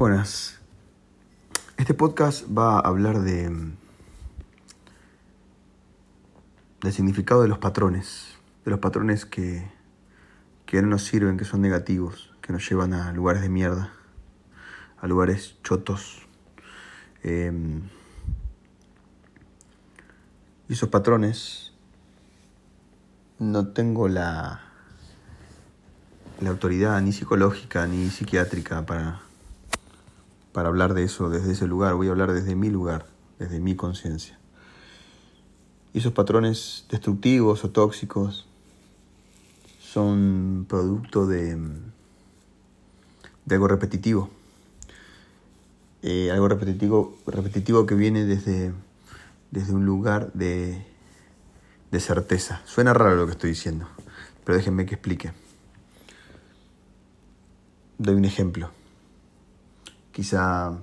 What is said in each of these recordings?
Buenas. Este podcast va a hablar de del significado de los patrones, de los patrones que, que no nos sirven, que son negativos, que nos llevan a lugares de mierda, a lugares chotos. Em, y esos patrones no tengo la, la autoridad ni psicológica ni psiquiátrica para, para hablar de eso desde ese lugar. Voy a hablar desde mi lugar, desde mi conciencia. Y esos patrones destructivos o tóxicos son producto de, de algo repetitivo. Eh, algo repetitivo, repetitivo que viene desde, desde un lugar de, de certeza. Suena raro lo que estoy diciendo, pero déjenme que explique. Doy un ejemplo. Quizá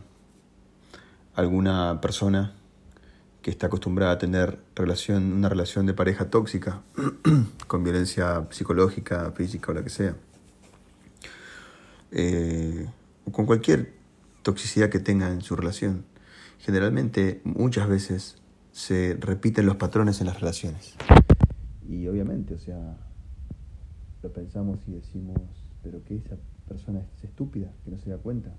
alguna persona que está acostumbrada a tener relación, una relación de pareja tóxica, con violencia psicológica, física o la que sea, eh, o con cualquier toxicidad que tenga en su relación, generalmente muchas veces se repiten los patrones en las relaciones. Y obviamente, o sea, lo pensamos y decimos, pero que esa persona es estúpida, que no se da cuenta,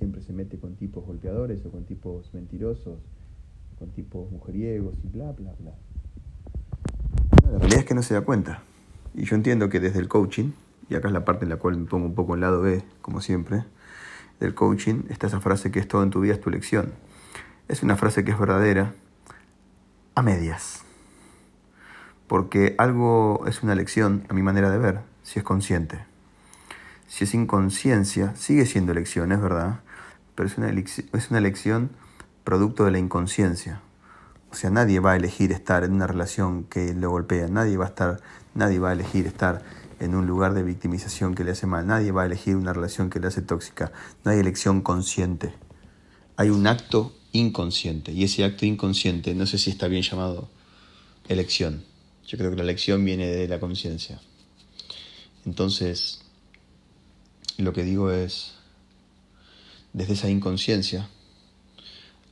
siempre se mete con tipos golpeadores o con tipos mentirosos con tipos mujeriegos y bla, bla, bla. la realidad es que no se da cuenta. Y yo entiendo que desde el coaching, y acá es la parte en la cual me pongo un poco en lado B, como siempre, del coaching, está esa frase que es todo en tu vida es tu elección. Es una frase que es verdadera a medias. Porque algo es una elección, a mi manera de ver, si es consciente. Si es inconsciencia, sigue siendo elección, es verdad, pero es una, es una elección producto de la inconsciencia. O sea, nadie va a elegir estar en una relación que le golpea, nadie va a estar, nadie va a elegir estar en un lugar de victimización que le hace mal, nadie va a elegir una relación que le hace tóxica, no hay elección consciente. Hay un acto inconsciente y ese acto inconsciente, no sé si está bien llamado elección. Yo creo que la elección viene de la conciencia. Entonces, lo que digo es, desde esa inconsciencia,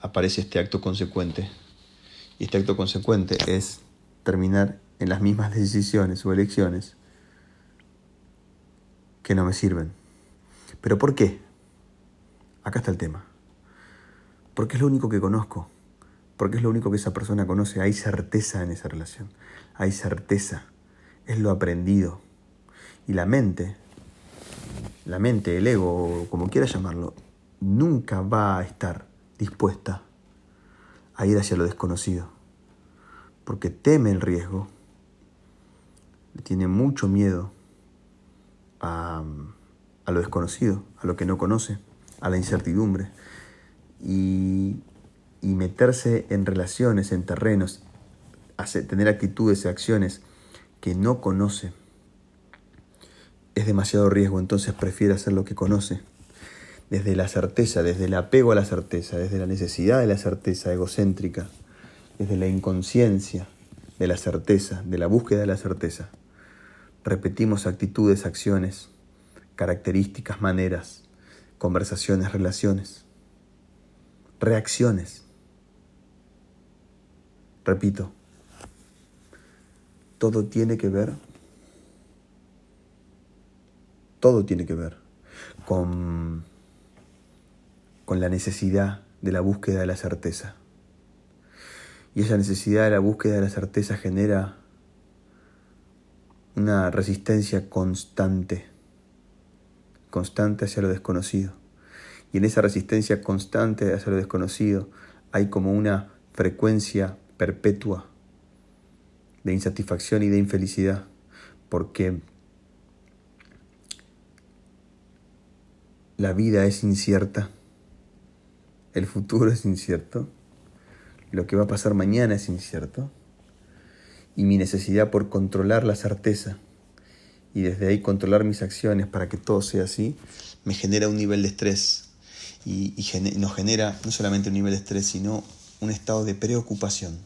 aparece este acto consecuente. Y este acto consecuente es terminar en las mismas decisiones o elecciones que no me sirven. ¿Pero por qué? Acá está el tema. Porque es lo único que conozco. Porque es lo único que esa persona conoce. Hay certeza en esa relación. Hay certeza. Es lo aprendido. Y la mente, la mente, el ego, como quiera llamarlo, nunca va a estar dispuesta a ir hacia lo desconocido, porque teme el riesgo, tiene mucho miedo a, lo desconocido, a lo que no conoce, a la incertidumbre, y, y meterse en relaciones, en terrenos, tener actitudes y acciones que no conoce, es demasiado riesgo, entonces prefiere hacer lo que conoce desde la certeza, desde el apego a la certeza, desde la necesidad de la certeza egocéntrica, desde la inconsciencia de la certeza, de la búsqueda de la certeza. Repetimos actitudes, acciones, características, maneras, conversaciones, relaciones, reacciones. Repito, todo tiene que ver, todo tiene que ver con con la necesidad de la búsqueda de la certeza. Y esa necesidad de la búsqueda de la certeza genera una resistencia constante, constante hacia lo desconocido. Y en esa resistencia constante hacia lo desconocido hay como una frecuencia perpetua de insatisfacción y de infelicidad, porque la vida es incierta el futuro es incierto, lo que va a pasar mañana es incierto, y mi necesidad por controlar la certeza y desde ahí controlar mis acciones para que todo sea así, me genera un nivel de estrés y, nos genera no solamente un nivel de estrés, sino un estado de preocupación,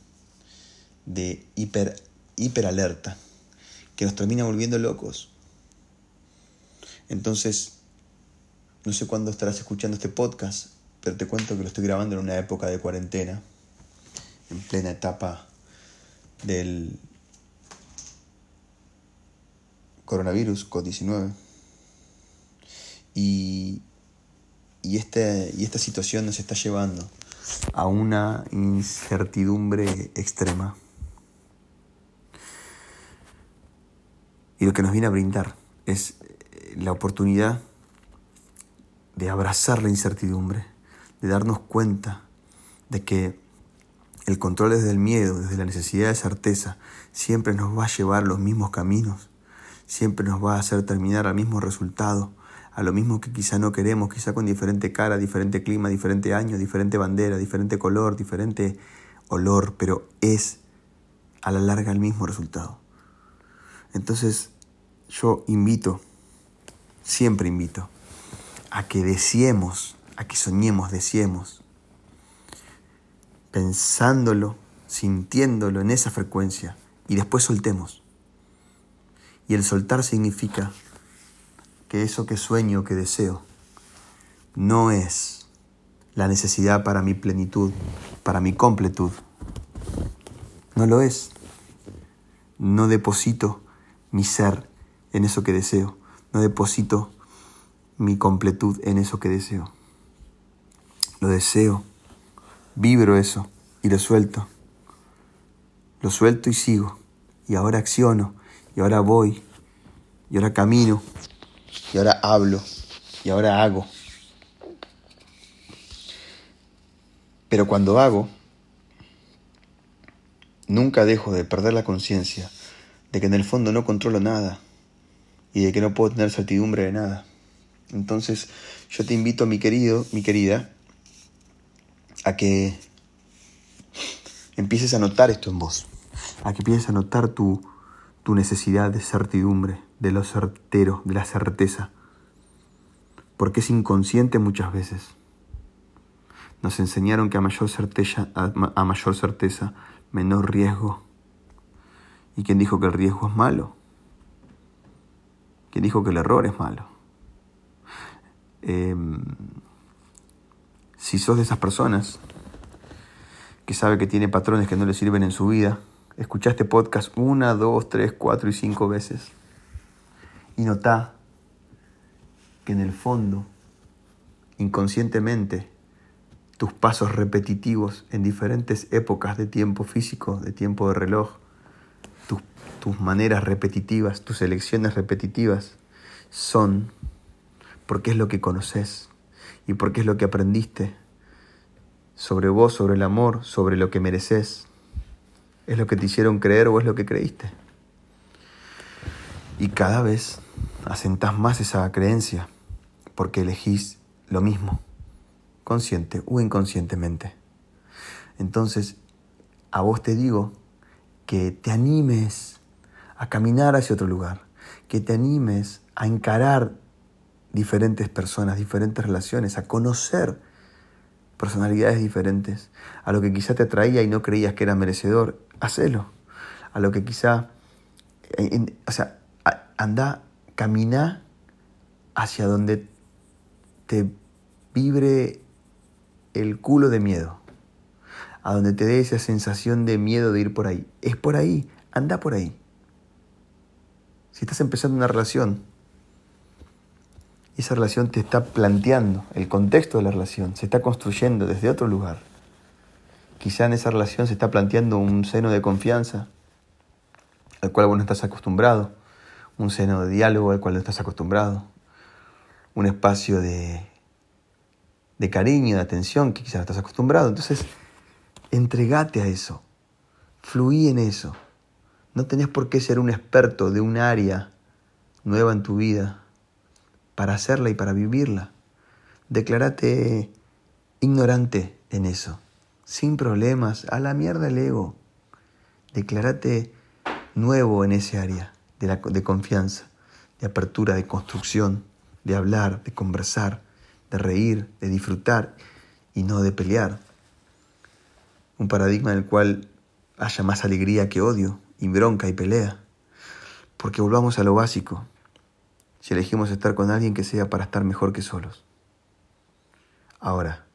de hiper, hiperalerta, que nos termina volviendo locos. Entonces, no sé cuándo estarás escuchando este podcast, pero te cuento que lo estoy grabando en una época de cuarentena, en plena etapa del coronavirus, COVID-19. Y, y, este, y esta situación nos está llevando a una incertidumbre extrema. Y lo que nos viene a brindar es eh, la oportunidad de abrazar la incertidumbre, de darnos cuenta de que el control desde el miedo, desde la necesidad de certeza, siempre nos va a llevar los mismos caminos, siempre nos va a hacer terminar al mismo resultado, a lo mismo que quizá no queremos, quizá con diferente cara, diferente clima, diferente año, diferente bandera, diferente color, diferente olor, pero es a la larga el mismo resultado. Entonces yo invito, siempre invito, a que deseemos, a que soñemos, deseemos, pensándolo, sintiéndolo en esa frecuencia y después soltemos. Y el soltar significa que eso que sueño, que deseo, no es la necesidad para mi plenitud, para mi completud. No lo es. No deposito mi ser en eso que deseo. No deposito mi completud en eso que deseo. Lo deseo, vibro eso y lo suelto. Lo suelto y sigo. Y ahora acciono. Y ahora voy. Y ahora camino y ahora hablo y ahora hago. Pero cuando hago, nunca dejo de perder la conciencia de que en el fondo no controlo nada y de que no puedo tener certidumbre de nada. Entonces yo te invito, mi querido, mi querida, a que empieces a notar esto en vos, a que empieces a notar tu, tu necesidad de certidumbre, de lo certero, de la certeza, porque es inconsciente muchas veces. Nos enseñaron que a mayor certeza, a mayor certeza, menor riesgo. ¿Y quién dijo que el riesgo es malo? ¿Quién dijo que el error es malo? Em, si sos de esas personas que sabe que tiene patrones que no le sirven en su vida, escuchaste podcast una, dos, tres, cuatro y cinco veces y nota que en el fondo, inconscientemente, tus pasos repetitivos en diferentes épocas de tiempo físico, de tiempo de reloj, tus, tus maneras repetitivas, tus elecciones repetitivas, son porque es lo que conoces y porque es lo que aprendiste sobre vos, sobre el amor, sobre lo que mereces. ¿Es lo que te hicieron creer o es lo que creíste? Y cada vez asentás más esa creencia porque elegís lo mismo, consciente o inconscientemente. Entonces, a vos te digo que te animes a caminar hacia otro lugar, que te animes a encarar diferentes personas, diferentes relaciones, a conocer personalidades diferentes, a lo que quizá te atraía y no creías que era merecedor, hacelo. A lo que quizá, o sea, anda, camina hacia donde te vibre el culo de miedo, a donde te dé esa sensación de miedo de ir por ahí. Es por ahí, anda por ahí. Si estás empezando una relación, esa relación te está planteando, el contexto de la relación se está construyendo desde otro lugar. Quizá en esa relación se está planteando un seno de confianza al cual vos no estás acostumbrado un seno de diálogo al cual estás acostumbrado, un espacio de, de cariño, de atención que quizás estás acostumbrado. Entonces, entregate a eso, fluí en eso. No tenés por qué ser un experto de un área nueva en tu vida para hacerla y para vivirla. Declárate ignorante en eso, sin problemas, a la mierda el ego. Declárate nuevo en ese área de, confianza, de apertura, de construcción, de hablar, de conversar, de reír, de disfrutar y no de pelear. Un paradigma en el cual haya más alegría que odio, y bronca y pelea. Porque volvamos a lo básico. Si elegimos estar con alguien que sea para estar mejor que solos. Ahora,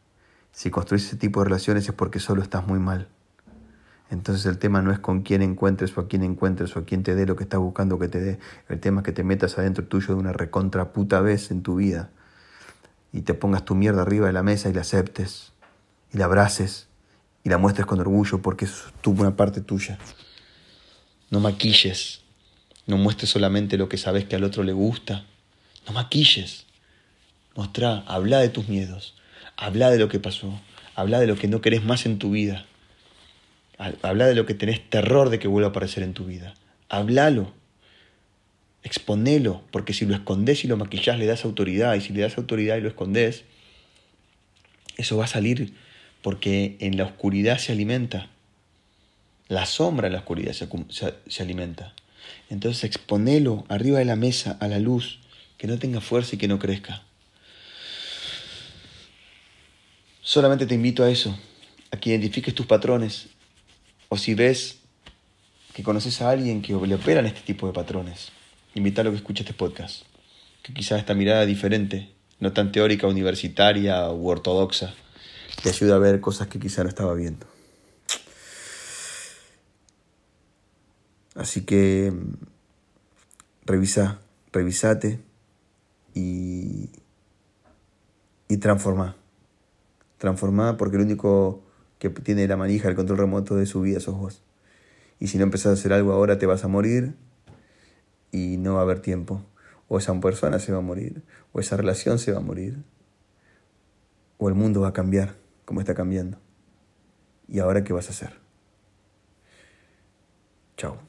si construís ese tipo de relaciones es porque solo estás muy mal. Entonces el tema no es con quién encuentres o a quién encuentres o a quién te dé lo que estás buscando que te dé. El tema es que te metas adentro tuyo de una recontra puta vez en tu vida y te pongas tu mierda arriba de la mesa y la aceptes y la abraces y la muestres con orgullo porque es una parte tuya. No maquilles, no muestres solamente lo que sabes que al otro le gusta. No maquilles. Mostrá, habla de tus miedos, habla de lo que pasó, habla de lo que no querés más en tu vida. Habla de lo que tenés terror de que vuelva a aparecer en tu vida. Hablalo. Exponelo, porque si lo escondes y lo maquillás le das autoridad, y si le das autoridad y lo escondes, eso va a salir porque en la oscuridad se alimenta. La sombra en la oscuridad se, se alimenta. Entonces exponelo arriba de la mesa a la luz, que no tenga fuerza y que no crezca. Solamente te invito a eso, a que identifiques tus patrones, o si ves que conoces a alguien que le operan este tipo de patrones, invítalo a que escuche este podcast. Que quizás esta mirada diferente, no tan teórica, universitaria u ortodoxa, te ayuda a ver cosas que quizá no estaba viendo. Así que revisa, revisate y, y transforma. Transforma porque el único que tiene la manija, el control remoto de su vida sos vos. Y si no empezás a hacer algo ahora te vas a morir y no va a haber tiempo. O esa persona se va a morir, o esa relación se va a morir, o el mundo va a cambiar como está cambiando. ¿Y ahora qué vas a hacer? Chao.